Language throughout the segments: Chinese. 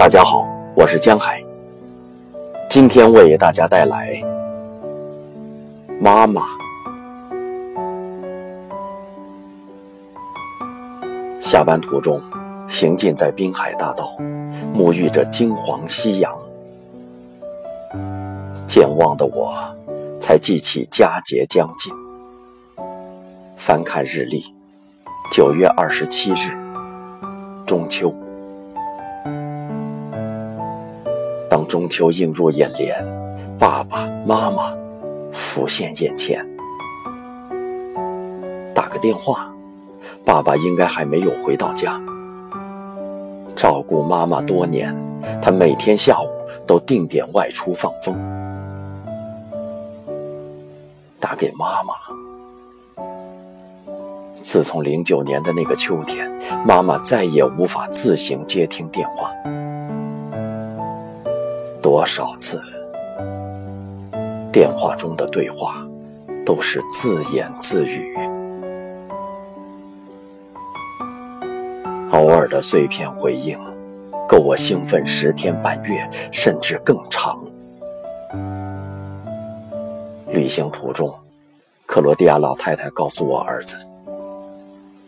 大家好，我是江海。今天为大家带来《妈妈》。下班途中，行进在滨海大道，沐浴着金黄夕阳。健忘的我，才记起佳节将近。翻看日历，九月二十七日，中秋。中秋映入眼帘，爸爸妈妈浮现眼前。打个电话，爸爸应该还没有回到家。照顾妈妈多年，他每天下午都定点外出放风。打给妈妈。自从零九年的那个秋天，妈妈再也无法自行接听电话。多少次，电话中的对话都是自言自语，偶尔的碎片回应，够我兴奋十天半月，甚至更长。旅行途中，克罗地亚老太太告诉我儿子：“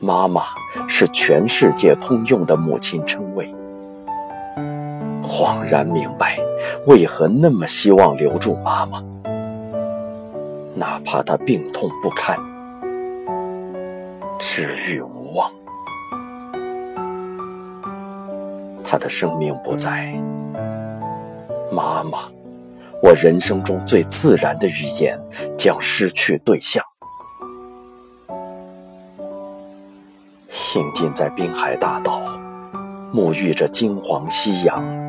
妈妈是全世界通用的母亲称谓。”恍然明白，为何那么希望留住妈妈，哪怕她病痛不堪，治愈无望，她的生命不在，妈妈，我人生中最自然的语言将失去对象。行进在滨海大道，沐浴着金黄夕阳。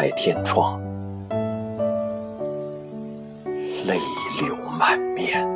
开天窗，泪流满面。